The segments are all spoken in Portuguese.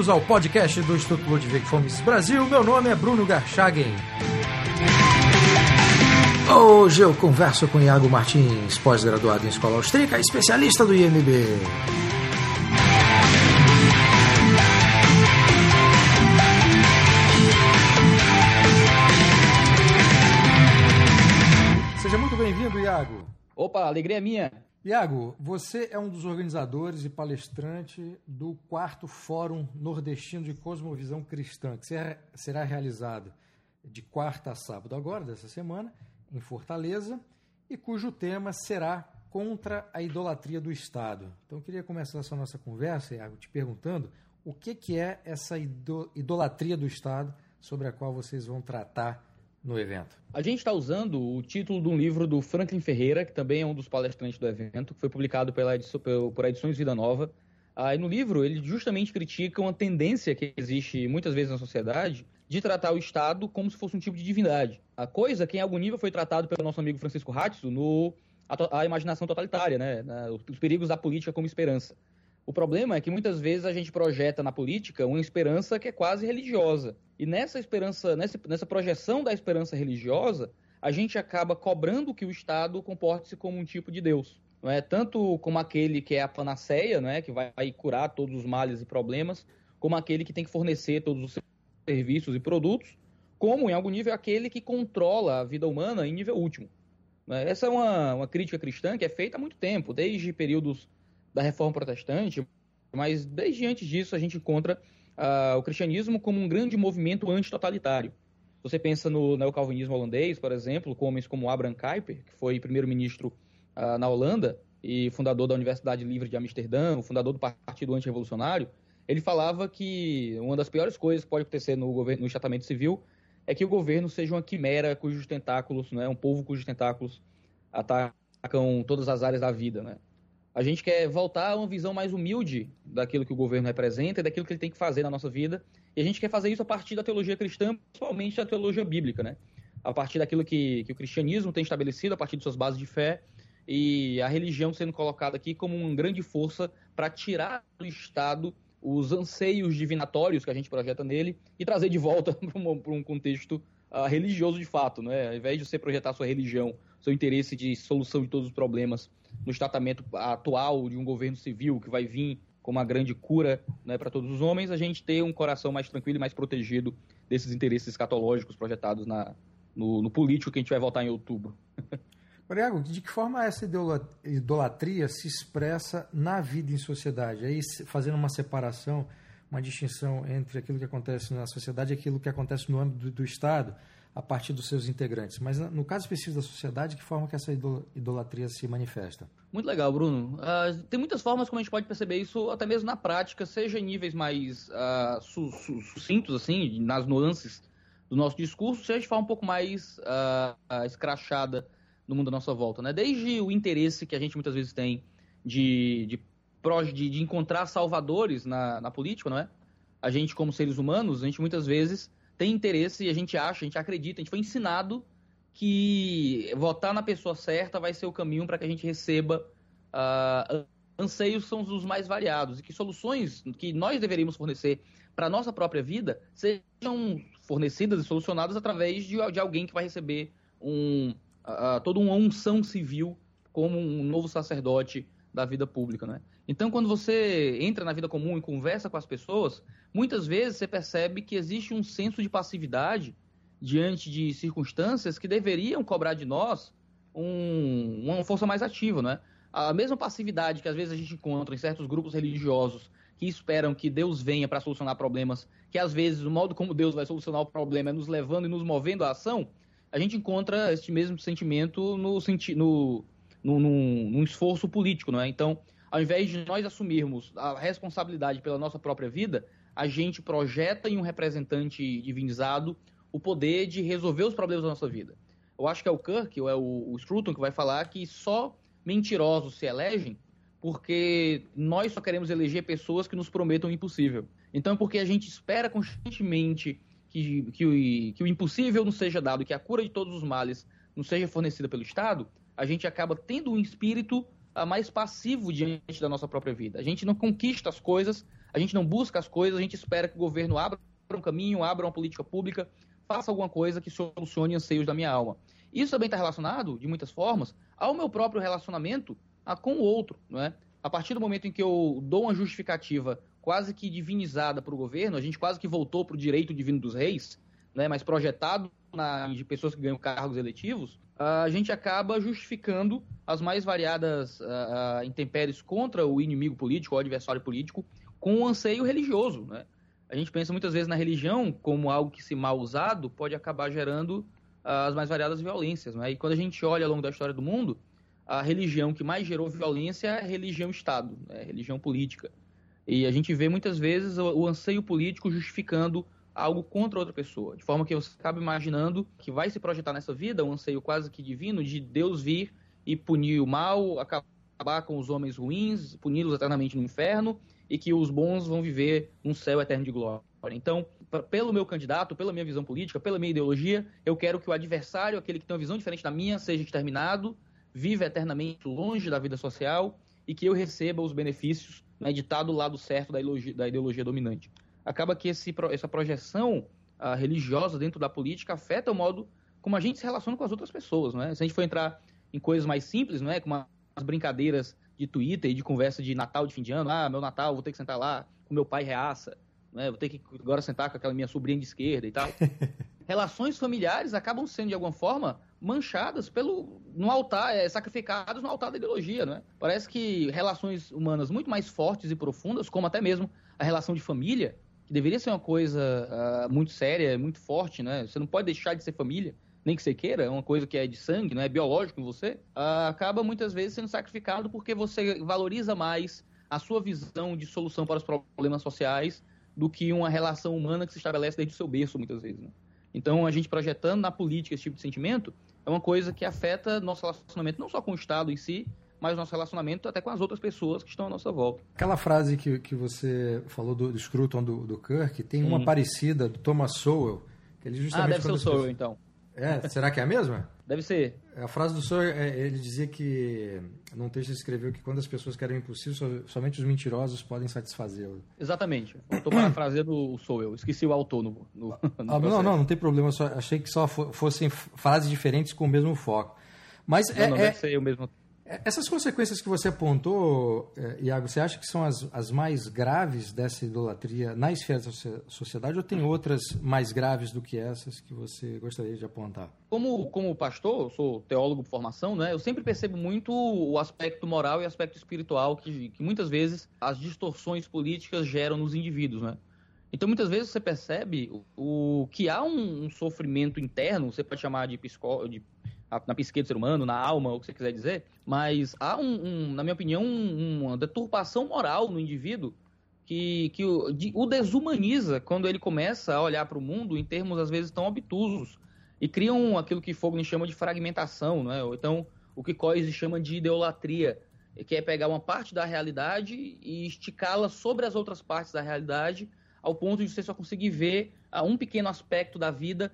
bem-vindos ao podcast do Instituto Ludwig Fomes Brasil. Meu nome é Bruno Garchagen. Hoje eu converso com Iago Martins, pós-graduado em Escola Austríaca, especialista do IMB. Seja muito bem-vindo, Iago. Opa, alegria minha. Iago, você é um dos organizadores e palestrante do quarto Fórum Nordestino de Cosmovisão Cristã, que será realizado de quarta a sábado agora, dessa semana, em Fortaleza, e cujo tema será contra a idolatria do Estado. Então eu queria começar essa nossa conversa, Iago, te perguntando o que, que é essa idolatria do Estado sobre a qual vocês vão tratar no evento? A gente está usando o título de um livro do Franklin Ferreira, que também é um dos palestrantes do evento, que foi publicado pela edição, por Edições Vida Nova. E no livro, ele justamente critica uma tendência que existe muitas vezes na sociedade de tratar o Estado como se fosse um tipo de divindade. A coisa que em algum nível foi tratado pelo nosso amigo Francisco Ratzo no a, a imaginação totalitária, né? os perigos da política como esperança. O problema é que muitas vezes a gente projeta na política uma esperança que é quase religiosa. E nessa esperança, nessa, nessa projeção da esperança religiosa, a gente acaba cobrando que o Estado comporte-se como um tipo de Deus. Não é? Tanto como aquele que é a panaceia, não é? que vai curar todos os males e problemas, como aquele que tem que fornecer todos os serviços e produtos, como, em algum nível, aquele que controla a vida humana em nível último. É? Essa é uma, uma crítica cristã que é feita há muito tempo, desde períodos da reforma protestante, mas desde antes disso a gente encontra uh, o cristianismo como um grande movimento antitotalitário. Você pensa no neocalvinismo holandês, por exemplo, com homens como Abraham Kuyper, que foi primeiro-ministro uh, na Holanda e fundador da Universidade Livre de Amsterdã, fundador do Partido Antirrevolucionário, ele falava que uma das piores coisas que pode acontecer no, governo, no estatamento civil é que o governo seja uma quimera cujos tentáculos, né, um povo cujos tentáculos atacam todas as áreas da vida, né? A gente quer voltar a uma visão mais humilde daquilo que o governo representa e daquilo que ele tem que fazer na nossa vida. E a gente quer fazer isso a partir da teologia cristã, principalmente da teologia bíblica, né? A partir daquilo que, que o cristianismo tem estabelecido, a partir de suas bases de fé, e a religião sendo colocada aqui como uma grande força para tirar do Estado os anseios divinatórios que a gente projeta nele e trazer de volta para um, contexto uh, religioso de fato, né? Ao invés de você projetar sua religião, seu interesse de solução de todos os problemas no tratamento atual de um governo civil que vai vir com uma grande cura né, para todos os homens, a gente ter um coração mais tranquilo e mais protegido desses interesses escatológicos projetados na, no, no político que a gente vai votar em outubro. Oriago, de que forma essa idolatria se expressa na vida em sociedade? Aí fazendo uma separação, uma distinção entre aquilo que acontece na sociedade e aquilo que acontece no âmbito do, do Estado a partir dos seus integrantes. Mas no caso específico da sociedade, que forma que essa idolatria se manifesta? Muito legal, Bruno. Uh, tem muitas formas como a gente pode perceber isso, até mesmo na prática, seja em níveis mais uh, su su sucintos, assim, nas nuances do nosso discurso, seja de forma um pouco mais uh, escrachada no mundo à nossa volta. Né? Desde o interesse que a gente muitas vezes tem de, de, de, de encontrar salvadores na, na política, não é? A gente, como seres humanos, a gente muitas vezes tem interesse e a gente acha, a gente acredita, a gente foi ensinado que votar na pessoa certa vai ser o caminho para que a gente receba uh, anseios são os mais variados e que soluções que nós deveríamos fornecer para a nossa própria vida sejam fornecidas e solucionadas através de, de alguém que vai receber um, uh, toda uma unção civil como um novo sacerdote da vida pública, né? Então, quando você entra na vida comum e conversa com as pessoas, muitas vezes você percebe que existe um senso de passividade diante de circunstâncias que deveriam cobrar de nós um, uma força mais ativa, né? A mesma passividade que às vezes a gente encontra em certos grupos religiosos que esperam que Deus venha para solucionar problemas, que às vezes o modo como Deus vai solucionar o problema é nos levando e nos movendo à ação, a gente encontra este mesmo sentimento no, senti no, no, num, num esforço político, não é? Então, ao invés de nós assumirmos a responsabilidade pela nossa própria vida, a gente projeta em um representante divinizado o poder de resolver os problemas da nossa vida. Eu acho que é o Kirk, ou é o, o que vai falar que só mentirosos se elegem porque nós só queremos eleger pessoas que nos prometam o impossível. Então, porque a gente espera constantemente que, que, o, que o impossível não seja dado, que a cura de todos os males não seja fornecida pelo Estado, a gente acaba tendo um espírito uh, mais passivo diante da nossa própria vida. A gente não conquista as coisas, a gente não busca as coisas, a gente espera que o governo abra um caminho, abra uma política pública, faça alguma coisa que solucione anseios da minha alma. Isso também está relacionado, de muitas formas, ao meu próprio relacionamento com o outro. Não é? A partir do momento em que eu dou uma justificativa quase que divinizada para o governo, a gente quase que voltou para o direito divino dos reis, né, mas projetado na, de pessoas que ganham cargos eletivos, a gente acaba justificando as mais variadas uh, intempéries contra o inimigo político, o adversário político, com um anseio religioso. Né? A gente pensa muitas vezes na religião como algo que, se mal usado, pode acabar gerando uh, as mais variadas violências. Né? E quando a gente olha ao longo da história do mundo, a religião que mais gerou violência é a religião-estado, né? religião política. E a gente vê muitas vezes o, o anseio político justificando algo contra outra pessoa, de forma que você acaba imaginando que vai se projetar nessa vida um anseio quase que divino de Deus vir e punir o mal, acabar com os homens ruins, puni-los eternamente no inferno e que os bons vão viver num céu eterno de glória. Então, pelo meu candidato, pela minha visão política, pela minha ideologia, eu quero que o adversário, aquele que tem uma visão diferente da minha, seja exterminado, viva eternamente longe da vida social e que eu receba os benefícios né, de estar do lado certo da ideologia, da ideologia dominante acaba que esse, essa projeção uh, religiosa dentro da política afeta o modo como a gente se relaciona com as outras pessoas, não é? Se a gente for entrar em coisas mais simples, não é? Como as brincadeiras de Twitter e de conversa de Natal, de fim de ano, ah, meu Natal, vou ter que sentar lá com meu pai reaça, não é? Vou ter que agora sentar com aquela minha sobrinha de esquerda e tal. Relações familiares acabam sendo, de alguma forma, manchadas pelo no altar, é, sacrificados no altar da ideologia, não é? Parece que relações humanas muito mais fortes e profundas, como até mesmo a relação de família, que deveria ser uma coisa uh, muito séria, muito forte, né? Você não pode deixar de ser família, nem que você queira, é uma coisa que é de sangue, não é biológico em você, uh, acaba muitas vezes sendo sacrificado porque você valoriza mais a sua visão de solução para os problemas sociais do que uma relação humana que se estabelece desde o seu berço, muitas vezes. Né? Então, a gente projetando na política esse tipo de sentimento é uma coisa que afeta nosso relacionamento não só com o Estado em si, mas o nosso relacionamento até com as outras pessoas que estão à nossa volta. Aquela frase que, que você falou do, do Scruton do, do Kirk, tem uma parecida do Thomas Sowell. Que ele justamente ah, deve ser o Sowell, então. É, será que é a mesma? Deve ser. A frase do Sowell, é, ele dizia que, num texto ele escreveu que quando as pessoas querem o impossível, somente os mentirosos podem satisfazê-lo. Exatamente. Estou parafraseando o Sowell, esqueci o autor no, no, no ah, Não, não, não tem problema, só achei que só fossem frases diferentes com o mesmo foco. Mas não, é, não, é, deve ser o mesmo essas consequências que você apontou, eh, Iago, você acha que são as, as mais graves dessa idolatria na esfera da sociedade ou tem outras mais graves do que essas que você gostaria de apontar? Como, como pastor, sou teólogo por formação, né? eu sempre percebo muito o aspecto moral e o aspecto espiritual que, que muitas vezes as distorções políticas geram nos indivíduos. Né? Então, muitas vezes você percebe o, o que há um, um, sofrimento interno, você pode chamar de, psicó, de na psique do ser humano, na alma, o que você quiser dizer, mas há, um, um na minha opinião, um, uma deturpação moral no indivíduo que, que o, de, o desumaniza quando ele começa a olhar para o mundo em termos, às vezes, tão obtusos e criam aquilo que Fogner chama de fragmentação, não é? ou então o que Coise chama de idolatria, que é pegar uma parte da realidade e esticá-la sobre as outras partes da realidade, ao ponto de você só conseguir ver uh, um pequeno aspecto da vida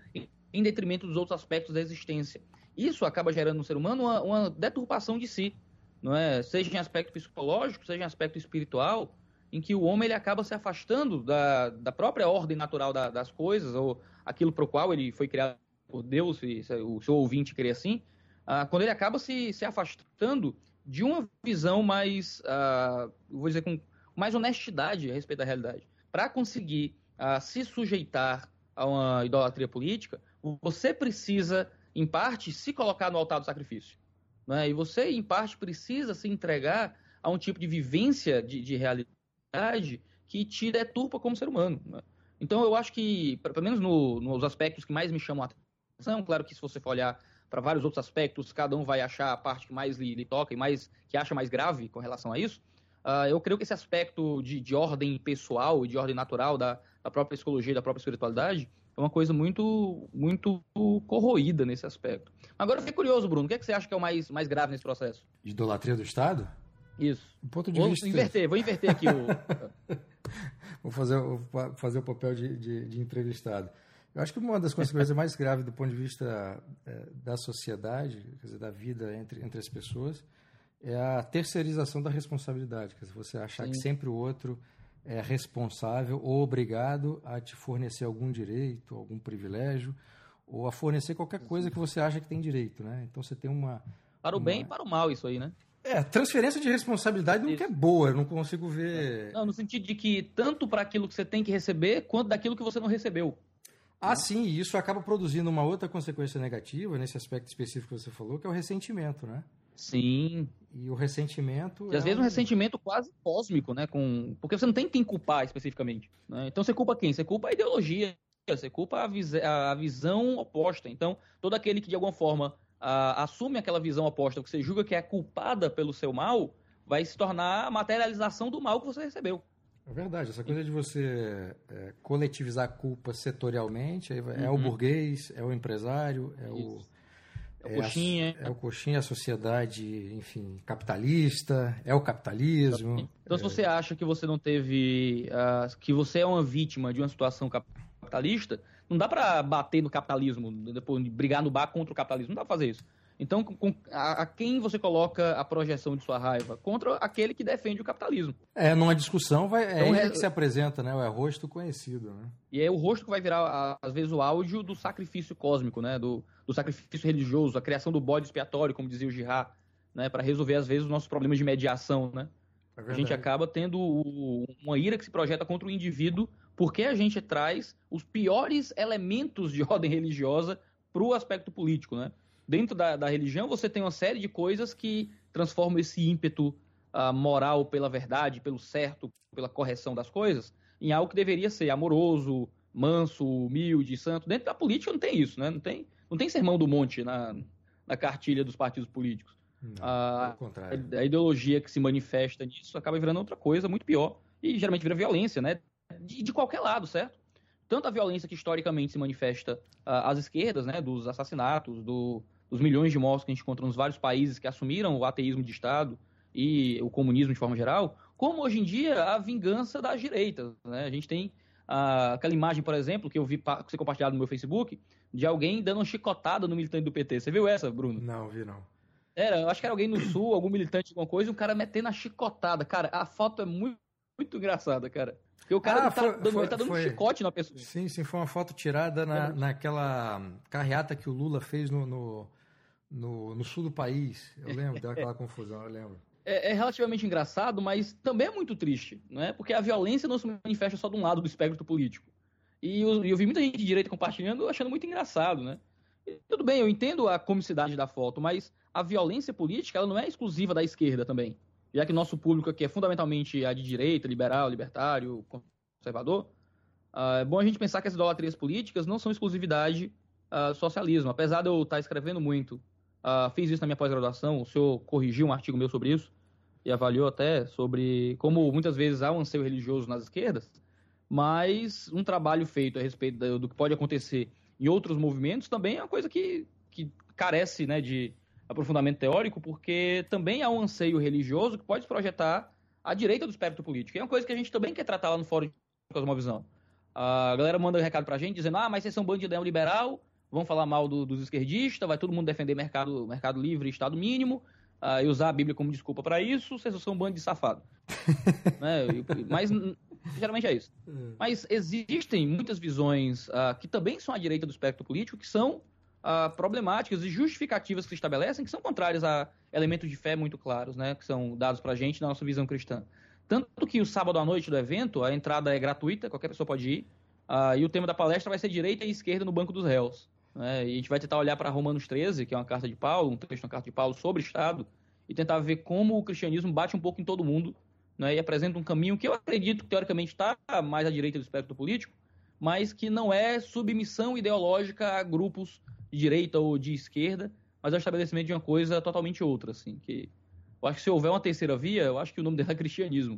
em detrimento dos outros aspectos da existência isso acaba gerando no ser humano uma, uma deturpação de si, não é? Seja em aspecto psicológico, seja em aspecto espiritual, em que o homem ele acaba se afastando da, da própria ordem natural da, das coisas, ou aquilo para o qual ele foi criado por Deus, se, se o seu ouvinte querer assim, ah, quando ele acaba se, se afastando de uma visão mais, ah, vou dizer, com mais honestidade a respeito da realidade. Para conseguir ah, se sujeitar a uma idolatria política, você precisa em parte, se colocar no altar do sacrifício. Né? E você, em parte, precisa se entregar a um tipo de vivência de, de realidade que te deturpa como ser humano. Né? Então, eu acho que, pelo menos no, nos aspectos que mais me chamam a atenção, claro que se você for olhar para vários outros aspectos, cada um vai achar a parte que mais lhe, lhe toca e mais que acha mais grave com relação a isso. Uh, eu creio que esse aspecto de, de ordem pessoal e de ordem natural da, da própria psicologia e da própria espiritualidade é uma coisa muito, muito corroída nesse aspecto. Agora eu fiquei curioso, Bruno, o que, é que você acha que é o mais, mais grave nesse processo? Idolatria do Estado? Isso. Do ponto de vou vista... inverter, vou inverter aqui o. vou fazer, vou fazer o papel de, de, de, entrevistado. Eu acho que uma das consequências mais graves do ponto de vista é, da sociedade, quer dizer, da vida entre, entre as pessoas, é a terceirização da responsabilidade. Quer dizer, você achar Sim. que sempre o outro é responsável ou obrigado a te fornecer algum direito, algum privilégio, ou a fornecer qualquer coisa que você acha que tem direito, né? Então você tem uma... Para o uma... bem e para o mal isso aí, né? É, transferência de responsabilidade nunca é boa, eu não consigo ver... Não, no sentido de que tanto para aquilo que você tem que receber, quanto daquilo que você não recebeu. Ah, né? sim, e isso acaba produzindo uma outra consequência negativa, nesse aspecto específico que você falou, que é o ressentimento, né? Sim. E o ressentimento. E às é vezes um ressentimento quase cósmico, né? Com... Porque você não tem quem culpar especificamente. Né? Então você culpa quem? Você culpa a ideologia, você culpa a, vis... a visão oposta. Então, todo aquele que de alguma forma a... assume aquela visão oposta, que você julga que é culpada pelo seu mal, vai se tornar a materialização do mal que você recebeu. É verdade, essa coisa de você é, coletivizar a culpa setorialmente, é uhum. o burguês, é o empresário, é o é o coxinha. É, a, é o coxinha, a sociedade, enfim, capitalista, é o capitalismo. Então, é... se você acha que você não teve. Uh, que você é uma vítima de uma situação capitalista, não dá para bater no capitalismo, depois brigar no bar contra o capitalismo, não dá pra fazer isso. Então, com, a, a, quem você coloca a projeção de sua raiva? Contra aquele que defende o capitalismo. É, numa discussão vai, é então, ele é, que se apresenta, né? É rosto conhecido, né? E é o rosto que vai virar, às vezes, o áudio do sacrifício cósmico, né? Do, do sacrifício religioso, a criação do bode expiatório, como dizia o Girard, né? Para resolver, às vezes, os nossos problemas de mediação, né? É a gente acaba tendo uma ira que se projeta contra o indivíduo porque a gente traz os piores elementos de ordem religiosa para o aspecto político, né? Dentro da, da religião você tem uma série de coisas que transformam esse ímpeto uh, moral pela verdade, pelo certo, pela correção das coisas, em algo que deveria ser amoroso, manso, humilde, santo. Dentro da política não tem isso, né? Não tem, não tem sermão do monte na, na cartilha dos partidos políticos. Não, a, a, ideologia que se manifesta nisso acaba virando outra coisa muito pior. E geralmente vira violência, né? De, de qualquer lado, certo? Tanto a violência que historicamente se manifesta uh, às esquerdas, né? Dos assassinatos, do, dos milhões de mortos que a gente encontra nos vários países que assumiram o ateísmo de Estado e o comunismo de forma geral, como hoje em dia a vingança das direitas. Né? A gente tem ah, aquela imagem, por exemplo, que eu vi que você compartilhado no meu Facebook, de alguém dando uma chicotada no militante do PT. Você viu essa, Bruno? Não, vi não. Era, acho que era alguém no sul, algum militante, alguma coisa, e um cara metendo a chicotada. Cara, a foto é muito, muito engraçada, cara. Porque o cara ah, tá, foi, dando, foi, tá dando foi, um chicote na pessoa. Sim, sim, foi uma foto tirada na, naquela carreata que o Lula fez no, no no, no sul do país. Eu lembro daquela confusão, eu lembro. É, é, relativamente engraçado, mas também é muito triste, não é? Porque a violência não se manifesta só de um lado do espectro político. E eu, eu vi muita gente de direita compartilhando, achando muito engraçado, né? E, tudo bem, eu entendo a comicidade da foto, mas a violência política ela não é exclusiva da esquerda também. Já que nosso público aqui é fundamentalmente a de direita, liberal, libertário, conservador, uh, é bom a gente pensar que as idolatrias políticas não são exclusividade uh, socialismo. Apesar de eu estar escrevendo muito Uh, fiz isso na minha pós-graduação, o senhor corrigiu um artigo meu sobre isso e avaliou até sobre como muitas vezes há um anseio religioso nas esquerdas, mas um trabalho feito a respeito do, do que pode acontecer em outros movimentos também é uma coisa que, que carece né, de aprofundamento teórico, porque também há um anseio religioso que pode se projetar à direita do espectro político. é uma coisa que a gente também quer tratar lá no Fórum de Cosmovisão. A galera manda um recado pra gente dizendo, ah, mas vocês são bandidão liberal, vão falar mal do, dos esquerdistas, vai todo mundo defender mercado, mercado livre, Estado mínimo, uh, e usar a Bíblia como desculpa para isso, vocês são um bando de safado. né? Mas geralmente é isso. É. Mas existem muitas visões uh, que também são à direita do espectro político, que são uh, problemáticas e justificativas que se estabelecem, que são contrárias a elementos de fé muito claros, né? que são dados para a gente na nossa visão cristã. Tanto que o sábado à noite do evento, a entrada é gratuita, qualquer pessoa pode ir, e o tema da palestra vai ser direita e esquerda no banco dos réus. Né? E a gente vai tentar olhar para Romanos 13, que é uma carta de Paulo, um texto na carta de Paulo sobre Estado, e tentar ver como o cristianismo bate um pouco em todo mundo né? e apresenta um caminho que eu acredito que teoricamente está mais à direita do espectro político, mas que não é submissão ideológica a grupos de direita ou de esquerda, mas é o estabelecimento de uma coisa totalmente outra. Assim, que eu acho que se houver uma terceira via, eu acho que o nome dela é cristianismo.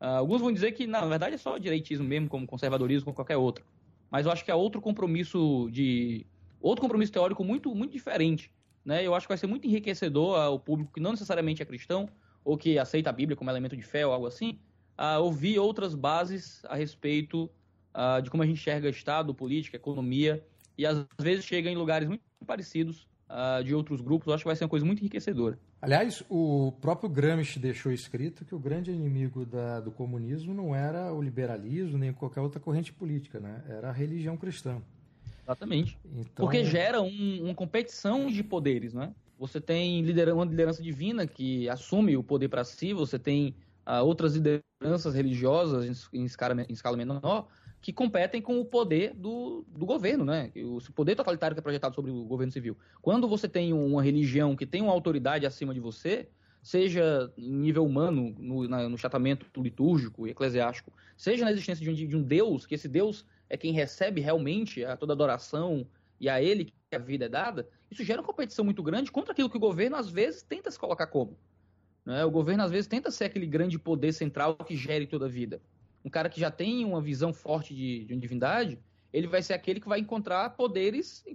Uh, alguns vão dizer que, na verdade, é só direitismo mesmo, como conservadorismo, como qualquer outro. Mas eu acho que há outro compromisso de outro compromisso teórico muito, muito diferente. Né? Eu acho que vai ser muito enriquecedor ao público que não necessariamente é cristão, ou que aceita a Bíblia como elemento de fé ou algo assim, a ouvir outras bases a respeito de como a gente enxerga Estado, política, economia, e às vezes chega em lugares muito parecidos de outros grupos. Eu acho que vai ser uma coisa muito enriquecedora. Aliás, o próprio Gramsci deixou escrito que o grande inimigo da, do comunismo não era o liberalismo nem qualquer outra corrente política, né? Era a religião cristã. Exatamente. Então... Porque gera um, uma competição de poderes, né? Você tem liderança, uma liderança divina que assume o poder para si, você tem uh, outras lideranças religiosas em, em, escala, em escala menor que competem com o poder do, do governo, né? O poder totalitário que é projetado sobre o governo civil. Quando você tem uma religião que tem uma autoridade acima de você, seja em nível humano, no, na, no chatamento litúrgico e eclesiástico, seja na existência de um, de um Deus, que esse Deus é quem recebe realmente a toda adoração e a ele que a vida é dada, isso gera uma competição muito grande contra aquilo que o governo às vezes tenta se colocar como. Né? O governo às vezes tenta ser aquele grande poder central que gere toda a vida um cara que já tem uma visão forte de, de uma divindade, ele vai ser aquele que vai encontrar poderes em,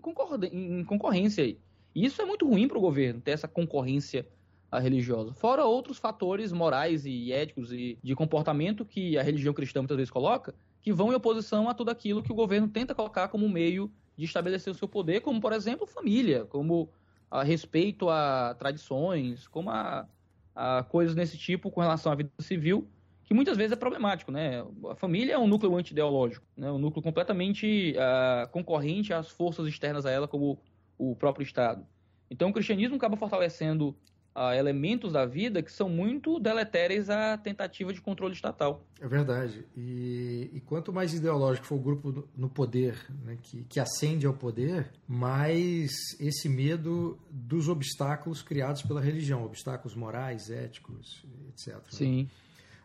em concorrência aí. E isso é muito ruim para o governo, ter essa concorrência religiosa. Fora outros fatores morais e éticos e de comportamento que a religião cristã muitas vezes coloca, que vão em oposição a tudo aquilo que o governo tenta colocar como meio de estabelecer o seu poder, como, por exemplo, família, como a respeito a tradições, como a, a coisas desse tipo com relação à vida civil, que muitas vezes é problemático, né? A família é um núcleo anti-ideológico, né? um núcleo completamente uh, concorrente às forças externas a ela, como o próprio Estado. Então, o cristianismo acaba fortalecendo uh, elementos da vida que são muito deletérios à tentativa de controle estatal. É verdade. E, e quanto mais ideológico for o grupo no poder, né, que, que ascende ao poder, mais esse medo dos obstáculos criados pela religião, obstáculos morais, éticos, etc. Sim. Né?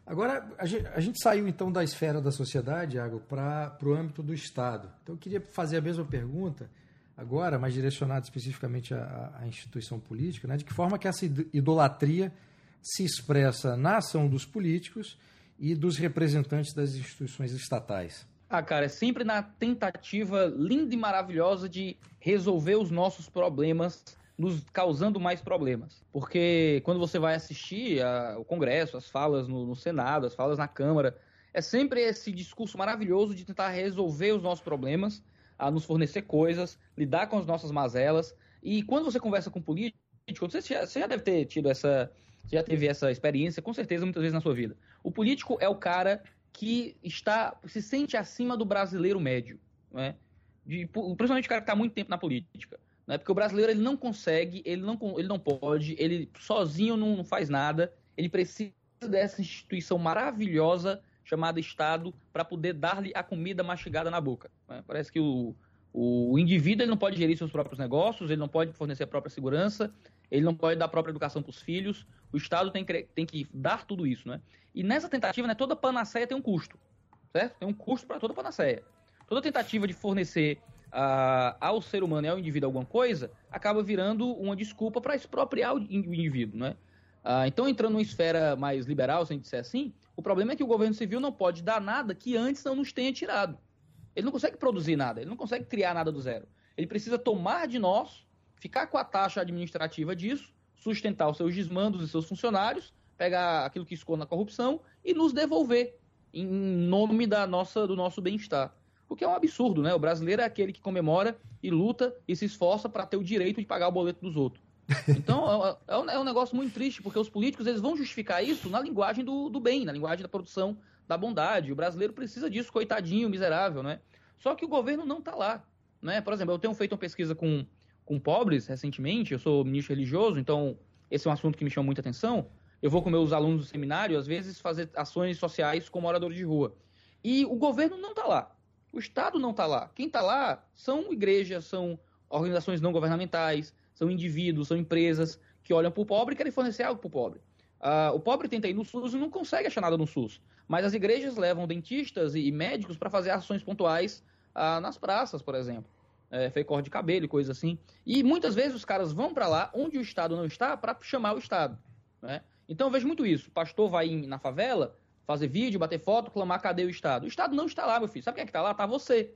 Agora, a gente, a gente, saiu então da esfera da sociedade, Iago, para o âmbito do Estado. Então, eu queria fazer a mesma pergunta, agora, mas direcionada especificamente à, à instituição política, né? de que forma que essa idolatria se expressa na ação dos políticos e dos representantes das instituições estatais? Ah, cara, é sempre na tentativa linda e maravilhosa de resolver os nossos problemas nos causando mais problemas. Porque quando você vai assistir a, o Congresso, as falas no, no, Senado, as falas na Câmara, é sempre esse discurso maravilhoso de tentar resolver os nossos problemas, a nos fornecer coisas, lidar com as nossas mazelas. E quando você conversa com político, você já, você já deve ter tido essa. já teve essa experiência, com certeza, muitas vezes na sua vida. O político é o cara que está se sente acima do brasileiro médio. Né? De, principalmente o cara que está muito tempo na política. Né? Porque o brasileiro ele não consegue, ele não, ele não pode, ele sozinho não, não faz nada, ele precisa dessa instituição maravilhosa chamada Estado para poder dar-lhe a comida mastigada na boca. Né? Parece que o, o indivíduo ele não pode gerir seus próprios negócios, ele não pode fornecer a própria segurança, ele não pode dar a própria educação para os filhos, o Estado tem que, tem que dar tudo isso. Né? E nessa tentativa, né, toda panaceia tem um custo, certo? Tem um custo para toda panaceia. Toda tentativa de fornecer uh, ao ser humano e ao indivíduo alguma coisa, acaba virando uma desculpa para expropriar o indivíduo, né? Uh, então, entrando numa esfera mais liberal, se a gente disser assim, o problema é que o governo civil não pode dar nada que antes não nos tenha tirado. Ele não consegue produzir nada, ele não consegue criar nada do zero. Ele precisa tomar de nós, ficar com a taxa administrativa disso, sustentar os seus desmandos e seus funcionários, pegar aquilo que esconde na corrupção e nos devolver em nome da nossa, do nosso bem-estar. O que é um absurdo, né? O brasileiro é aquele que comemora e luta e se esforça para ter o direito de pagar o boleto dos outros. Então, é, é, um, é, um, negócio muito triste, porque os políticos eles vão justificar isso na linguagem do, do bem, na linguagem da produção da bondade. O brasileiro precisa disso, coitadinho, miserável, né? Só que o governo não está lá. Né? Por exemplo, eu tenho feito uma pesquisa com, com pobres recentemente, eu sou ministro religioso, então esse é um assunto que me chama muita atenção. Eu vou com meus alunos do seminário, às vezes, fazer ações sociais como morador de rua. E o governo não está lá. O Estado não está lá. Quem está lá são igrejas, são organizações não governamentais, são indivíduos, são empresas que olham para o pobre e querem fornecer algo para o pobre. Uh, o pobre tenta ir no SUS e não consegue achar nada no SUS. Mas as igrejas levam dentistas e, médicos para fazer ações pontuais uh, nas praças, por exemplo. É, corte de cabelo e coisa assim. E muitas vezes os caras vão para lá onde o Estado não está para chamar o Estado. Né? Então eu vejo muito isso. O pastor vai na favela, fazer vídeo, bater foto, clamar cadê o Estado. O Estado não está lá, meu filho. Sabe quem é que está lá? Está você.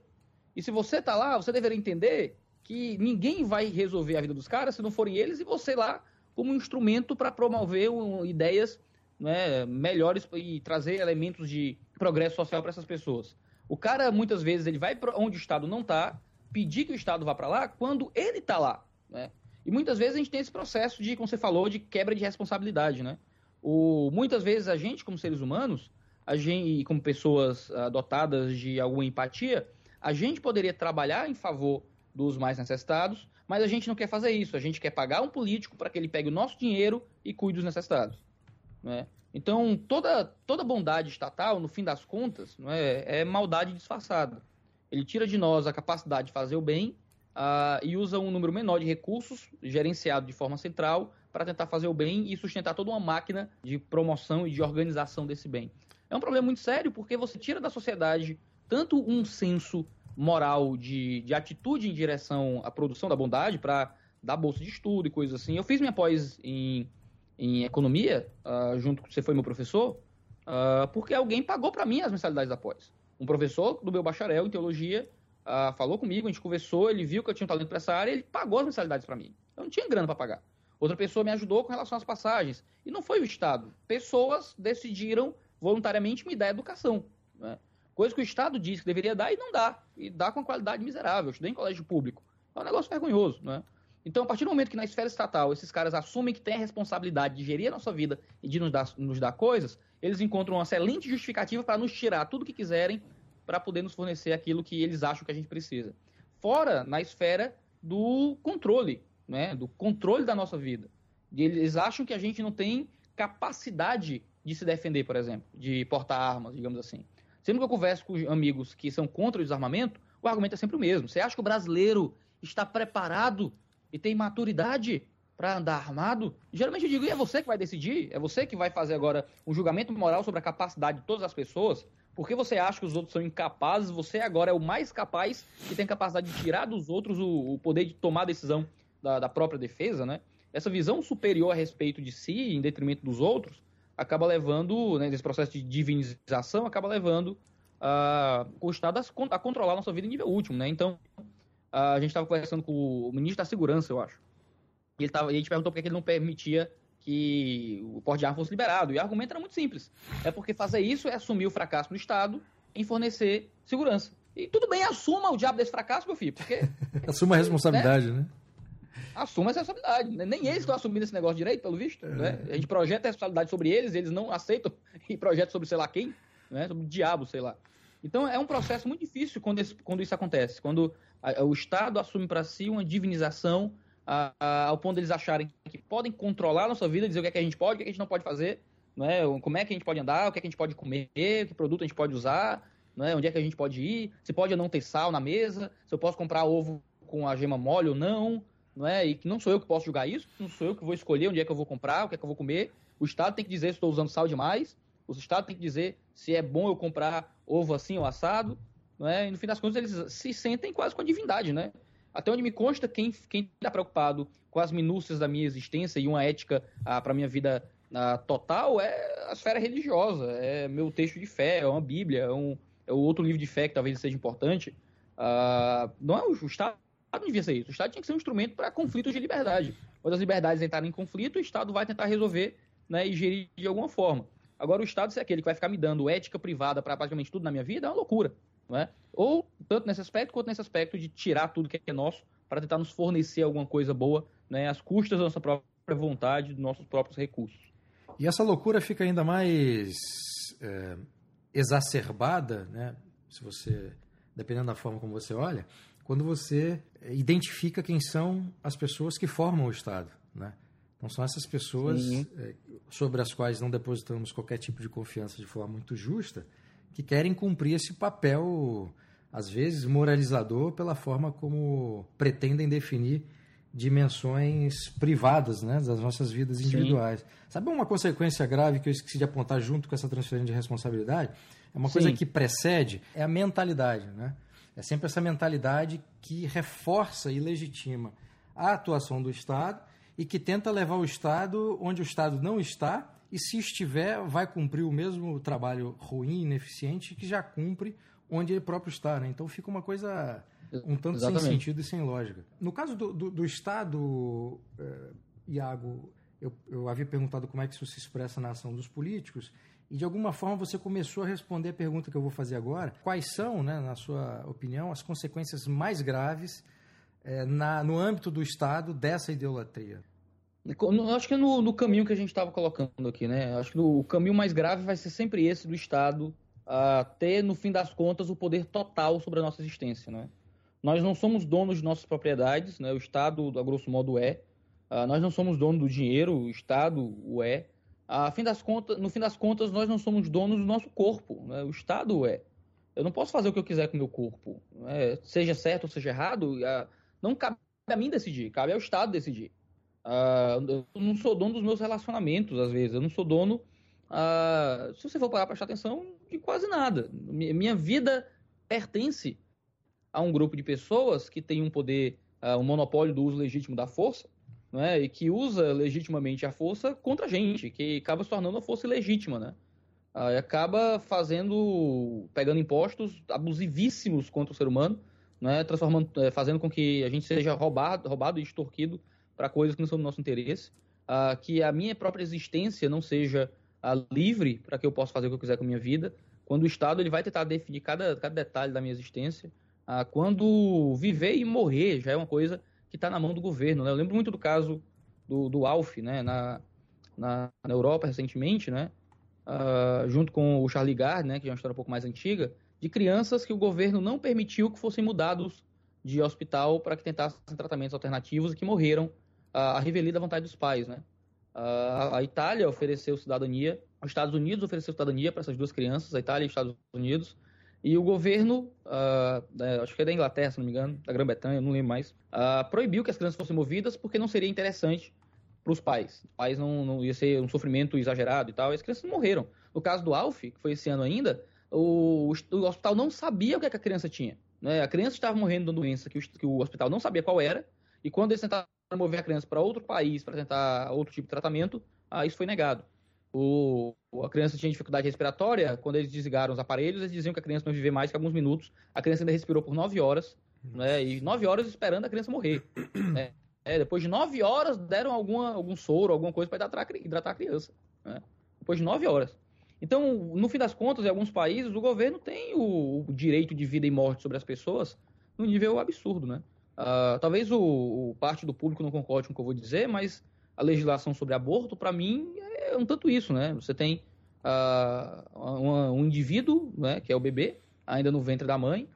E se você está lá, você deveria entender que ninguém vai resolver a vida dos caras se não forem eles e você lá como um instrumento para promover um, ideias né, melhores e trazer elementos de progresso social para essas pessoas. O cara, muitas vezes, ele vai para onde o Estado não está, pedir que o Estado vá para lá, quando ele está lá. Né? E muitas vezes a gente tem esse processo de, como você falou, de quebra de responsabilidade, né? O, muitas vezes a gente, como seres humanos, a gente, como pessoas dotadas de alguma empatia, a gente poderia trabalhar em favor dos mais necessitados, mas a gente não quer fazer isso. A gente quer pagar um político para que ele pegue o nosso dinheiro e cuide dos necessitados. Né? Então, toda, toda bondade estatal, no fim das contas, é, é maldade disfarçada. Ele tira de nós a capacidade de fazer o bem uh, e usa um número menor de recursos, gerenciado de forma central, para tentar fazer o bem e sustentar toda uma máquina de promoção e de organização desse bem. É um problema muito sério porque você tira da sociedade tanto um senso moral de, de atitude em direção à produção da bondade para dar bolsa de estudo e coisas assim. Eu fiz minha pós em em economia, uh, junto com você foi meu professor, uh, porque alguém pagou para mim as mensalidades da pós. Um professor do meu bacharel em teologia uh, falou comigo, a gente conversou, ele viu que eu tinha um talento para essa área, ele pagou as mensalidades para mim. Eu não tinha grana para pagar. Outra pessoa me ajudou com relação às passagens. E não foi o Estado. Pessoas decidiram voluntariamente me dar educação. Né? Coisa que o Estado disse que deveria dar e não dá. E dá com uma qualidade miserável. Eu estudei em colégio público. É um negócio vergonhoso. Né? Então, a partir do momento que na esfera estatal esses caras assumem que têm a responsabilidade de gerir a nossa vida e de nos dar, nos dar coisas, eles encontram uma excelente justificativa para nos tirar tudo que quiserem para poder nos fornecer aquilo que eles acham que a gente precisa. Fora na esfera do controle, né? do controle da nossa vida. Eles acham que a gente não tem capacidade de se defender, por exemplo, de portar armas, digamos assim. Sempre que eu converso com amigos que são contra o desarmamento, o argumento é sempre o mesmo. Você acha que o brasileiro está preparado e tem maturidade para andar armado, geralmente eu digo, e é você que vai decidir? É você que vai fazer agora um julgamento moral sobre a capacidade de todas as pessoas? Porque você acha que os outros são incapazes, você agora é o mais capaz e tem capacidade de tirar dos outros o, o poder de tomar a decisão da, da, própria defesa, né? Essa visão superior a respeito de si, em detrimento dos outros, acaba levando, né, nesse processo de divinização, acaba levando uh, o Estado a, a controlar a nossa vida em nível último, né? Então, a gente estava conversando com o ministro da Segurança, eu acho. E ele tava, e a gente perguntou por que ele não permitia que o porte de arma fosse liberado. E o argumento era muito simples. É porque fazer isso é assumir o fracasso do Estado em fornecer segurança. E tudo bem, assuma o diabo desse fracasso, meu filho, porque... assuma a responsabilidade, né? né? Assuma a responsabilidade. Né? Nem eles estão assumindo esse negócio direito, pelo visto. É. Né? A gente projeta a responsabilidade sobre eles, eles não aceitam e projetam sobre sei lá quem, né? sobre o diabo, sei lá. Então é um processo muito difícil quando, esse, quando isso acontece. Quando a, o Estado assume para si uma divinização a, a, ao ponto de eles acharem que podem controlar a nossa vida, dizer o que, é que a gente pode, o que, é que a gente não pode fazer, não é? como é que a gente pode andar, o que, é que a gente pode comer, que produto a gente pode usar, não é? onde é que a gente pode ir, se pode ou não ter sal na mesa, se eu posso comprar ovo com a gema mole ou não, não é? E que não sou eu que posso julgar isso, não sou eu que vou escolher onde é que eu vou comprar, o que é que eu vou comer. O Estado tem que dizer se estou usando sal demais, o Estado tem que dizer se é bom eu comprar ovo assim ou assado, é? E no fim das contas, eles se sentem quase com a divindade, né? Até onde me consta, quem está preocupado com as minúcias da minha existência e uma ética ah, para minha vida ah, total é a esfera religiosa, é meu texto de fé, é uma Bíblia, é, um, é outro livro de fé que talvez seja importante. Ah, não é o, o Estado não devia ser isso. O Estado tinha que ser um instrumento para conflitos de liberdade. Quando as liberdades entrarem em conflito, o Estado vai tentar resolver né, e gerir de alguma forma. Agora, o Estado ser aquele que vai ficar me dando ética privada para praticamente tudo na minha vida é uma loucura. Não é? Ou tanto nesse aspecto quanto nesse aspecto de tirar tudo que é nosso para tentar nos fornecer alguma coisa boa, né, às custas da nossa própria vontade, dos nossos próprios recursos. E essa loucura fica ainda mais é, exacerbada, né, se você, dependendo da forma como você olha, quando você identifica quem são as pessoas que formam o Estado, né? Então são essas pessoas é, sobre as quais não depositamos qualquer tipo de confiança de forma muito justa, que querem cumprir esse papel, às vezes, moralizador pela forma como pretendem definir dimensões privadas né, das nossas vidas individuais. Sim. Sabe uma consequência grave que eu esqueci de apontar junto com essa transferência de responsabilidade? É uma Sim. coisa que precede, é a mentalidade. Né? É sempre essa mentalidade que reforça e legitima a atuação do Estado e que tenta levar o Estado onde o Estado não está e se estiver, vai cumprir o mesmo trabalho ruim, ineficiente, que já cumpre onde ele próprio está. Né? Então fica uma coisa um tanto Exatamente. sem sentido e sem lógica. No caso do, do, do Estado, eh, Iago, eu, eu havia perguntado como é que isso se expressa na ação dos políticos, e de alguma forma você começou a responder a pergunta que eu vou fazer agora. Quais são, né, na sua opinião, as consequências mais graves é, na, no âmbito do Estado dessa idolatria? Acho que é no, no caminho que a gente estava colocando aqui, né? Acho que o caminho mais grave vai ser sempre esse do Estado uh, ter, no fim das contas, o poder total sobre a nossa existência, né? Nós não somos donos de nossas propriedades, né? O Estado, a grosso modo, é. Uh, nós não somos donos do dinheiro, o Estado o é. Uh, fim das contas, no fim das contas, nós não somos donos do nosso corpo, né? o Estado é. Eu não posso fazer o que eu quiser com o meu corpo, né? seja certo ou seja errado, uh, não cabe a mim decidir, cabe ao Estado decidir. eu não sou dono dos meus relacionamentos, às vezes, eu não sou dono, se você for parar para prestar atenção, de quase nada. Minha vida pertence a um grupo de pessoas que tem um poder, uh, um monopólio do uso legítimo da força, né, e que usa legitimamente a força contra a gente, que acaba se tornando uma força ilegítima, né? E acaba fazendo, pegando impostos abusivíssimos contra o ser humano, né, transformando, uh, fazendo com que a gente seja roubado, roubado e extorquido para coisas que não são do nosso interesse, uh, que a minha própria existência não seja livre para que eu possa fazer o que eu quiser com a minha vida, quando o Estado ele vai tentar definir cada, cada detalhe da minha existência, ah, quando viver e morrer já é uma coisa que está na mão do governo. Né? Eu lembro muito do caso do, do Alf, né? na, na, na Europa recentemente, né? Ah, junto com o Charlie Gard, né? que é uma história um pouco mais antiga, de crianças que o governo não permitiu que fossem mudados de hospital para que tentassem tratamentos alternativos e que morreram ah, a revelia da vontade dos pais. Né? Ah, a Itália ofereceu cidadania, os Estados Unidos ofereceu cidadania para essas duas crianças, a Itália e os Estados Unidos, e o governo, uh, acho que é da Inglaterra, se não me engano, da Grã-Bretanha, não lembro mais, uh, proibiu que as crianças fossem movidas porque não seria interessante para os pais. Os pais não, não ia ser um sofrimento exagerado e tal, e as crianças morreram. No caso do Alf, que foi esse ano ainda, o, o hospital não sabia o que, é que a criança tinha. Né? A criança estava morrendo de uma doença que o, que o hospital não sabia qual era, e quando eles tentaram mover a criança para outro país para tentar outro tipo de tratamento, ah, isso foi negado. O, a criança tinha dificuldade respiratória, quando eles desligaram os aparelhos, eles diziam que a criança não vivia mais que alguns minutos. A criança ainda respirou por nove horas, né? E nove horas esperando a criança morrer. Né? É, depois de nove horas, deram alguma, algum soro, alguma coisa para hidratar, hidratar, a criança. Né? Depois de nove horas. Então, no fim das contas, em alguns países, o governo tem o, o direito de vida e morte sobre as pessoas num nível absurdo, né? Uh, talvez o, o, parte do público não concorde com o que eu vou dizer, mas a legislação sobre aborto, para mim, é um tanto isso, né? Você tem uh, um, um, indivíduo, né, que é o bebê, ainda no ventre da mãe,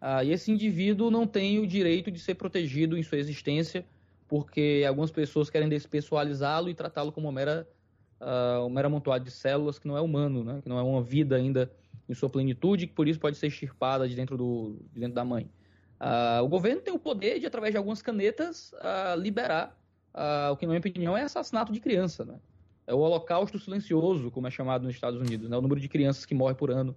uh, e esse indivíduo não tem o direito de ser protegido em sua existência, porque algumas pessoas querem despessoalizá-lo e tratá-lo como uma mera, uh, um mero amontoado de células que não é humano, né? que não é uma vida ainda em sua plenitude, que por isso pode ser extirpada de dentro, do, de dentro da mãe. Uh, o governo tem o poder de, através de algumas canetas, uh, liberar uh, o que, na minha opinião, é assassinato de criança. Né? É o holocausto silencioso, como é chamado nos Estados Unidos, né? o número de crianças que morrem por ano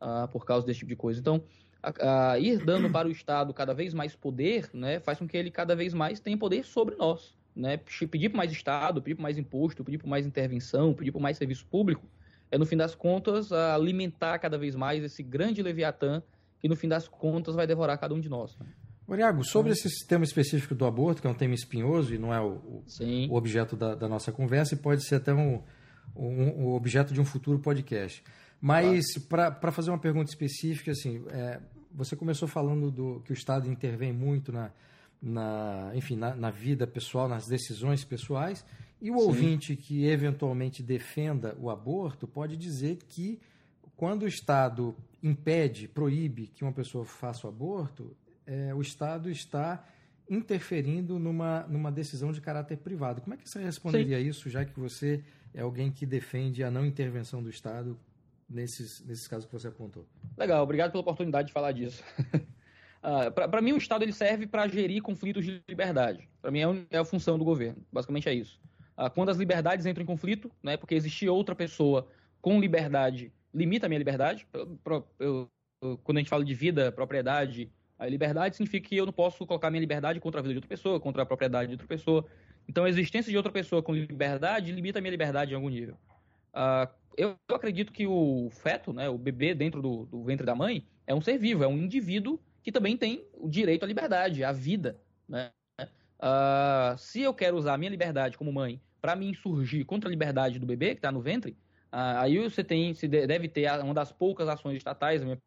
uh, por causa desse tipo de coisa. Então, a, a ir dando para o Estado cada vez mais poder, né, faz com que ele cada vez mais tenha poder sobre nós. Né? Pedir por mais Estado, pedir por mais imposto, pedir por mais intervenção, pedir por mais serviço público, é, no fim das contas, alimentar cada vez mais esse grande leviatã que, no fim das contas, vai devorar cada um de nós. Né? Mariago, sobre esse tema específico do aborto, que é um tema espinhoso e não é o, o, o objeto da, da, nossa conversa, e pode ser até um, um, um objeto de um futuro podcast. Mas, claro. para fazer uma pergunta específica, assim, é, você começou falando do, que o Estado intervém muito na, na enfim, na, na, vida pessoal, nas decisões pessoais, e o Sim. ouvinte que eventualmente defenda o aborto pode dizer que quando o Estado impede, proíbe que uma pessoa faça o aborto, é, o Estado está interferindo numa, numa decisão de caráter privado. Como é que você responderia Sim. isso, já que você é alguém que defende a não intervenção do Estado nesses, nesses casos que você apontou? Legal, obrigado pela oportunidade de falar disso. uh, ah, para mim, o Estado ele serve para gerir conflitos de liberdade. Para mim, é, é, a função do governo. Basicamente é isso. Uh, quando as liberdades entram em conflito, né, porque existir outra pessoa com liberdade limita a minha liberdade. Eu, eu, eu, quando a gente fala de vida, propriedade, a liberdade significa que eu não posso colocar minha liberdade contra a vida de outra pessoa, contra a propriedade de outra pessoa. Então, a existência de outra pessoa com liberdade limita a minha liberdade em algum nível. Uh, eu, acredito que o feto, né, o bebê dentro do, do, ventre da mãe, é um ser vivo, é um indivíduo que também tem o direito à liberdade, à vida. Né? Uh, se eu quero usar a minha liberdade como mãe para me insurgir contra a liberdade do bebê que está no ventre, uh, aí você tem, se deve ter uma das poucas ações estatais, na minha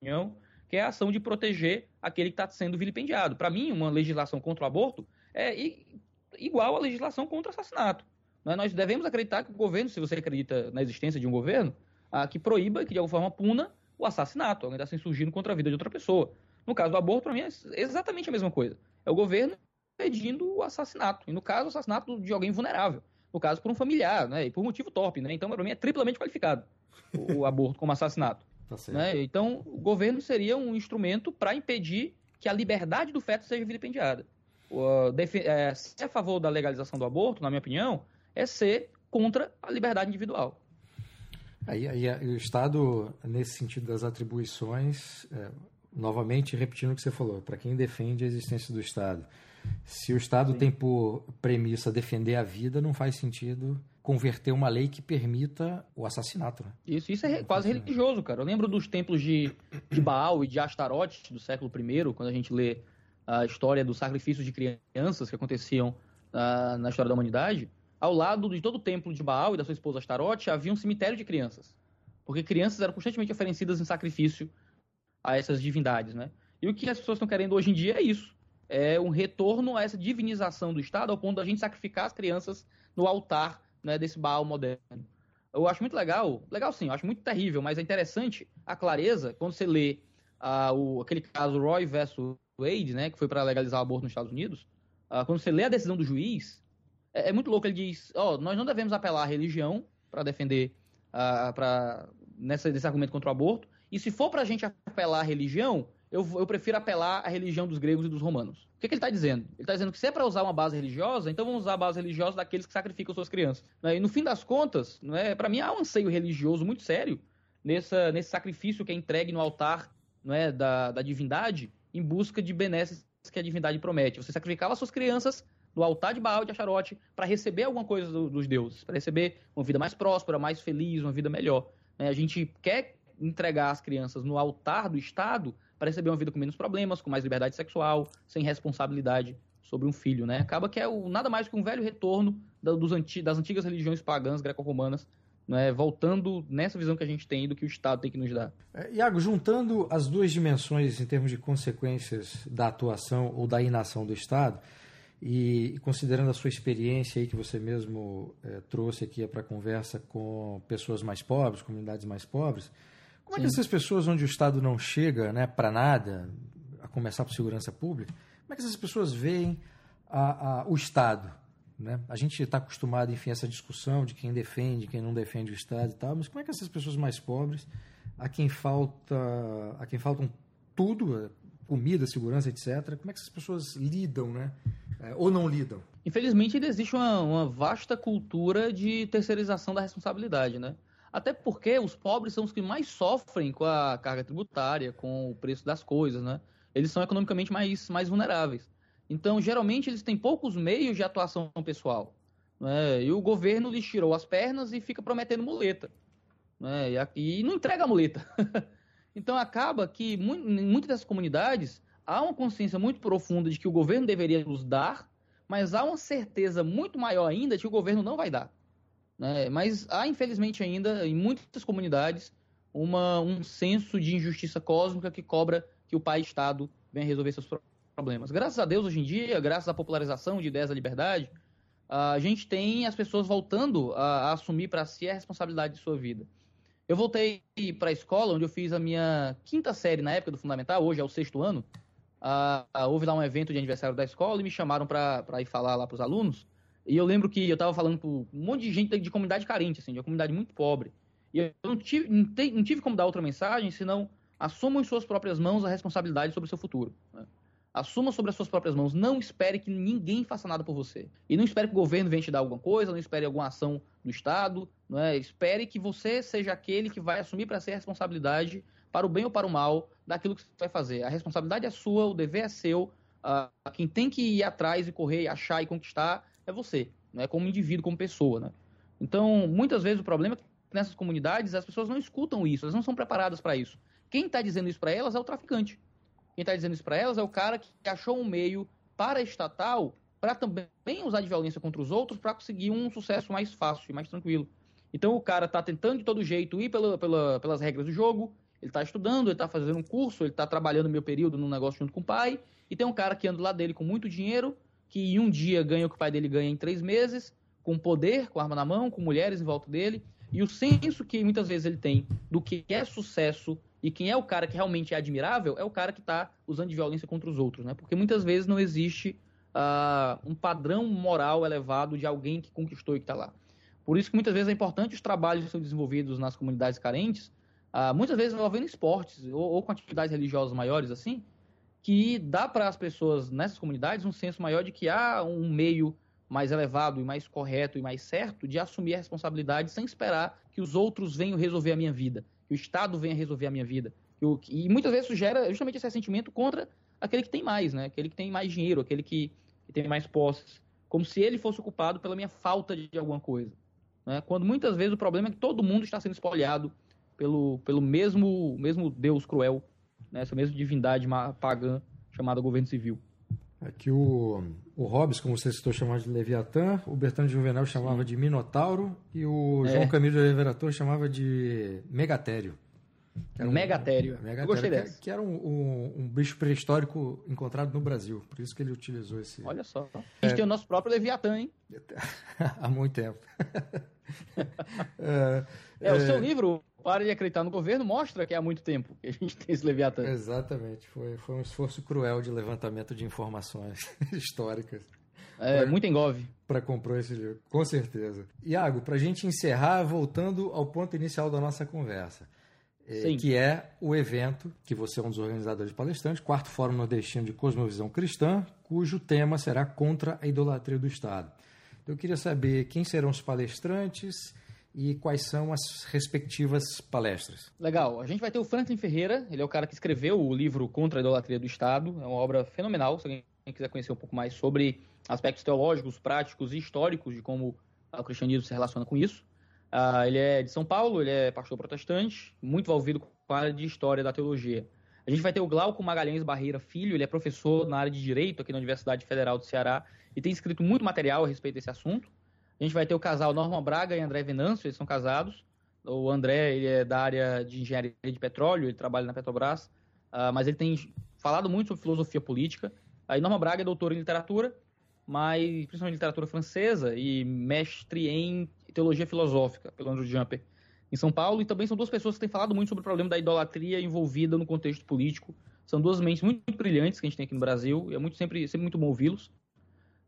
opinião, que é a ação de proteger aquele que está sendo vilipendiado. Para mim, uma legislação contra o aborto é igual à legislação contra o assassinato. Né? Nós devemos acreditar que o governo, se você acredita na existência de um governo, ah, que proíba, que de alguma forma puna o assassinato, alguém está se insurgindo contra a vida de outra pessoa. No caso do aborto, para mim, é exatamente a mesma coisa. É o governo pedindo o assassinato. E no caso, o assassinato de alguém vulnerável. No caso, por um familiar, né? E por motivo torpe, né? Então, para mim, é triplamente qualificado o, o aborto como assassinato. Tá né? Então, o governo seria um instrumento para impedir que a liberdade do feto seja vilipendiada. Uh, é, ser a favor da legalização do aborto, na minha opinião, é ser contra a liberdade individual. Aí, aí o Estado, nesse sentido das atribuições, é, novamente repetindo o que você falou, para quem defende a existência do Estado, se o Estado Sim. tem por premissa defender a vida, não faz sentido converter uma lei que permita o assassinato. Né? Isso, isso é quase religioso, cara. Eu lembro dos templos de, de Baal e de Astaroth do século I, quando a gente lê a história dos sacrifícios de crianças que aconteciam uh, na história da humanidade. Ao lado de todo o templo de Baal e da sua esposa Astaroth havia um cemitério de crianças. Porque crianças eram constantemente oferecidas em sacrifício a essas divindades, né? E o que as pessoas estão querendo hoje em dia é isso. É um retorno a essa divinização do Estado ao ponto da gente sacrificar as crianças no altar né, desse Baal moderno. Eu acho muito legal, legal sim, eu acho muito terrível, mas é interessante a clareza quando você lê uh, o, aquele caso Roy versus Wade, né, que foi para legalizar o aborto nos Estados Unidos, uh, quando você lê a decisão do juiz, é, é muito louco, ele diz, ó, oh, nós não devemos apelar à religião para defender, uh, pra, nessa, nesse argumento contra o aborto, e se for para a gente apelar à religião, eu, eu prefiro apelar à religião dos gregos e dos romanos. O que, que ele está dizendo? Ele está dizendo que se é para usar uma base religiosa, então vamos usar a base religiosa daqueles que sacrificam suas crianças. Né? E no fim das contas, é, para mim há um anseio religioso muito sério nessa, nesse sacrifício que é entregue no altar é, da, da divindade em busca de benesses que a divindade promete. Você sacrificava suas crianças no altar de Baal de Acharote para receber alguma coisa do, dos deuses, para receber uma vida mais próspera, mais feliz, uma vida melhor. Né? A gente quer entregar as crianças no altar do Estado para receber uma vida com menos problemas, com mais liberdade sexual, sem responsabilidade sobre um filho, né? Acaba que é o, nada mais que um velho retorno da, dos anti, das antigas religiões pagãs greco-romanas, né? voltando nessa visão que a gente tem do que o Estado tem que nos dar. É, Iago, juntando as duas dimensões em termos de consequências da atuação ou da inação do Estado, e considerando a sua experiência aí que você mesmo é, trouxe aqui para a conversa com pessoas mais pobres, comunidades mais pobres, como é que essas pessoas onde o Estado não chega né, para nada, a começar por segurança pública, como é que essas pessoas veem a, a, o Estado? Né? A gente está acostumado, enfim, a essa discussão de quem defende, quem não defende o Estado e tal, mas como é que essas pessoas mais pobres, a quem falta, a quem faltam tudo, comida, segurança, etc., como é que essas pessoas lidam, né? É, ou não lidam? Infelizmente, existe uma, uma vasta cultura de terceirização da responsabilidade, né? Até porque os pobres são os que mais sofrem com a carga tributária, com o preço das coisas, né? Eles são economicamente mais, mais vulneráveis. Então, geralmente, eles têm poucos meios de atuação pessoal. Né? E o governo lhes tirou as pernas e fica prometendo muleta. Né? E, e não entrega a muleta. então, acaba que em muitas dessas comunidades há uma consciência muito profunda de que o governo deveria nos dar, mas há uma certeza muito maior ainda de que o governo não vai dar. Né? Mas há, infelizmente, ainda, em muitas comunidades, uma, um senso de injustiça cósmica que cobra que o pai-estado venha resolver seus problemas. Graças a Deus, hoje em dia, graças à popularização de ideias da liberdade, a gente tem as pessoas voltando a, a assumir para si a responsabilidade de sua vida. Eu voltei para a escola, onde eu fiz a minha quinta série na época do Fundamental, hoje é o sexto ano. houve lá um evento de aniversário da escola e me chamaram para ir falar lá para os alunos. E eu lembro que eu tava falando com um monte de gente de comunidade carente, assim, de uma comunidade muito pobre. E eu não tive, não, te, não tive como dar outra mensagem, senão assuma em suas próprias mãos a responsabilidade sobre o seu futuro. Né? Assuma sobre as suas próprias mãos. Não espere que ninguém faça nada por você. E não espere que o governo venha te dar alguma coisa, não espere alguma ação do Estado. Não é? Espere que você seja aquele que vai assumir para ser a responsabilidade, para o bem ou para o mal, daquilo que você vai fazer. A responsabilidade é sua, o dever é seu. Uh, quem tem que ir atrás e correr, achar e conquistar é você, né? como indivíduo, como pessoa. Né? Então, muitas vezes o problema é que nessas comunidades as pessoas não escutam isso, elas não são preparadas para isso. Quem está dizendo isso para elas é o traficante. Quem está dizendo isso para elas é o cara que achou um meio paraestatal para também usar de violência contra os outros para conseguir um sucesso mais fácil e mais tranquilo. Então o cara está tentando de todo jeito ir pela, pela, pelas regras do jogo, Ele está estudando, ele está fazendo um curso, ele está trabalhando meio período num negócio junto com o pai, e tem um cara que anda lá dele com muito dinheiro, que em um dia ganha o que o pai dele ganha em três meses, com poder, com arma na mão, com mulheres em volta dele, e o senso que muitas vezes ele tem do que é sucesso e quem é o cara que realmente é admirável é o cara que está usando de violência contra os outros, né? Porque muitas vezes não existe uh, um padrão moral elevado de alguém que conquistou e que está lá. Por isso que muitas vezes é importante os trabalhos que são desenvolvidos nas comunidades carentes, uh, muitas vezes envolvendo esportes ou, ou, com atividades religiosas maiores assim, que dá para as pessoas nessas comunidades um senso maior de que há um meio mais elevado e mais correto e mais certo de assumir a responsabilidade sem esperar que os outros venham resolver a minha vida, que o Estado venha resolver a minha vida. e muitas vezes isso gera justamente esse sentimento contra aquele que tem mais, né? aquele que tem mais dinheiro, aquele que que tem mais posses, como se ele fosse ocupado pela minha falta de alguma coisa. Né? Quando muitas vezes o problema é que todo mundo está sendo espolhado pelo, pelo mesmo, mesmo Deus cruel, né? essa mesma divindade pagã chamada governo civil. Aqui o, o Hobbes, como você citou, chamava de Leviatã, o Bertano de Juvenal chamava Sim. de Minotauro e o é. João Camilo de Reverator chamava de Megatério. Era um, Megatério. Megatério. Eu gostei dessa. Que, era um, um, um, bicho pré-histórico encontrado no Brasil. Por isso que ele utilizou esse. Olha só. A gente é... tem o nosso próprio Leviatã, hein? Há muito tempo. é, é, o seu livro, Para de Acreditar no Governo, mostra que há muito tempo que a gente tem esse Leviatã. Exatamente. Foi, foi um esforço cruel de levantamento de informações históricas. É, pra, muito engove. Para comprar esse livro, com certeza. Iago, para a gente encerrar, voltando ao ponto inicial da nossa conversa. É, que é o evento que você é um dos organizadores palestrantes, quarto Fórum Nordestino de Cosmovisão Cristã, cujo tema será contra a idolatria do Estado. Eu queria saber quem serão os palestrantes e quais são as respectivas palestras. Legal. A gente vai ter o Franklin Ferreira, ele é o cara que escreveu o livro Contra a Idolatria do Estado. É uma obra fenomenal. Se alguém quiser conhecer um pouco mais sobre aspectos teológicos, práticos e históricos de como o cristianismo se relaciona com isso. Uh, ele é de São Paulo, ele é pastor protestante, muito envolvido com a área de história da teologia. A gente vai ter o Glauco Magalhães Barreira Filho, ele é professor na área de Direito aqui na Universidade Federal do Ceará e tem escrito muito material a respeito desse assunto. A gente vai ter o casal Norma Braga e André Venâncio, eles são casados. O André ele é da área de engenharia de petróleo, ele trabalha na Petrobras, uh, mas ele tem falado muito sobre filosofia política. A Norma Braga é doutora em literatura, mas principalmente literatura francesa e mestre em teologia filosófica, pelo Andrew Jumper, em São Paulo. E também são duas pessoas que têm falado muito sobre o problema da idolatria envolvida no contexto político. São duas mentes muito, muito brilhantes que a gente tem aqui no Brasil, e é muito, sempre, sempre muito bom ouvi-los.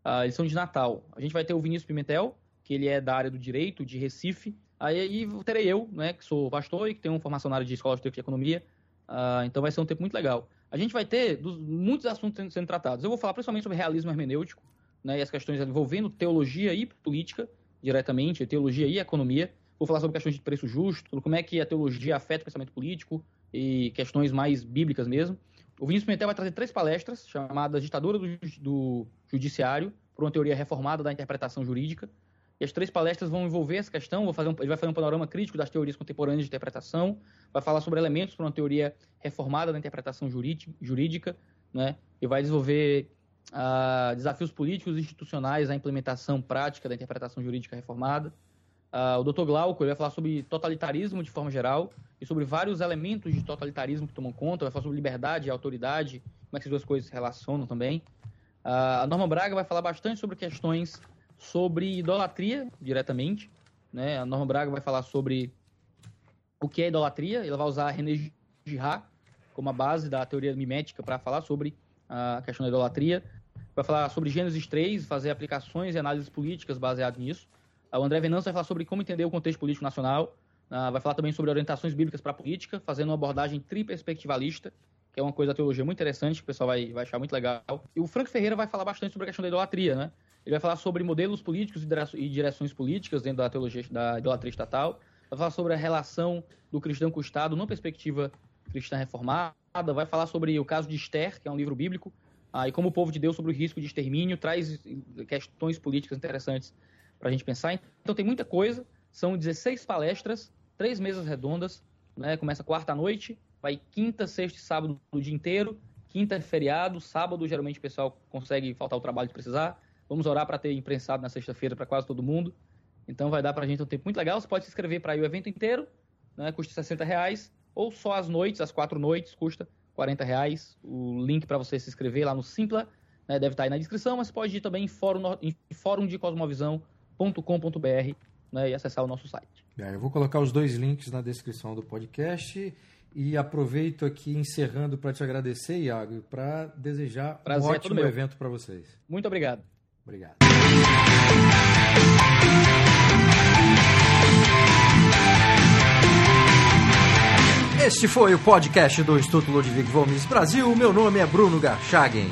Uh, eles são de Natal. A gente vai ter o Vinícius Pimentel, que ele é da área do direito, de Recife. Aí, aí terei eu, né, que sou pastor e que tenho uma formação na área de escola de economia. Uh, então vai ser um tempo muito legal. A gente vai ter dos, muitos assuntos sendo, tratados. Eu vou falar principalmente sobre realismo hermenêutico, né, e as questões envolvendo teologia e política diretamente, teologia e economia. Vou falar sobre questões de preço justo, como é que a teologia afeta o pensamento político e questões mais bíblicas mesmo. O Vinícius Pimentel vai trazer três palestras chamadas Ditadura do, do Judiciário, por uma teoria reformada da interpretação jurídica. E as três palestras vão envolver essa questão. Vou fazer um, ele vai fazer um panorama crítico das teorias contemporâneas de interpretação, vai falar sobre elementos para uma teoria reformada da interpretação jurídica, né? e vai desenvolver uh, desafios políticos e institucionais à implementação prática da interpretação jurídica reformada. Uh, o Dr. Glauco vai falar sobre totalitarismo de forma geral e sobre vários elementos de totalitarismo que tomam conta, vai falar sobre liberdade e autoridade, como é que essas duas coisas se relacionam também. Uh, a Norma Braga vai falar bastante sobre questões sobre idolatria, diretamente. Né? A Norma Braga vai falar sobre o que é idolatria, ela vai usar René Girard como a base da teoria mimética para falar sobre a questão da idolatria vai falar sobre Gênesis 3, fazer aplicações e análises políticas baseadas nisso. O André Venâncio vai falar sobre como entender o contexto político nacional, ah, vai falar também sobre orientações bíblicas para a política, fazendo uma abordagem triperspectivalista, que é uma coisa da teologia muito interessante, que o pessoal vai, vai achar muito legal. E o Frank Ferreira vai falar bastante sobre a questão da idolatria, né? Ele vai falar sobre modelos políticos e direções políticas dentro da teologia da idolatria estatal, vai falar sobre a relação do cristão com o Estado numa perspectiva cristã reformada, vai falar sobre o caso de Esther, que é um livro bíblico, ah, e como o povo de Deus sobre o risco de extermínio, traz questões políticas interessantes para a gente pensar. Então tem muita coisa, são 16 palestras, três mesas redondas, né? começa quarta à noite, vai quinta, sexta e sábado o dia inteiro, quinta é feriado, sábado geralmente o pessoal consegue faltar o trabalho de precisar, vamos orar para ter imprensado na sexta-feira para quase todo mundo, então vai dar para a gente um tempo muito legal, você pode se inscrever para ir o evento inteiro, né? custa 60 reais, ou só as noites, as quatro noites, custa 40 reais. O link para você se inscrever lá no Simpla né, deve estar aí na descrição, mas pode ir também em, fórum, em fórumdecosmovisão.com.br né, e acessar o nosso site. É, eu vou colocar os dois links na descrição do podcast e aproveito aqui encerrando para te agradecer, Iago, para desejar Prazer, um é ótimo evento para vocês. Muito obrigado. Obrigado. Este foi o podcast do Instituto Ludwig Gomes Brasil. Meu nome é Bruno Garchagen.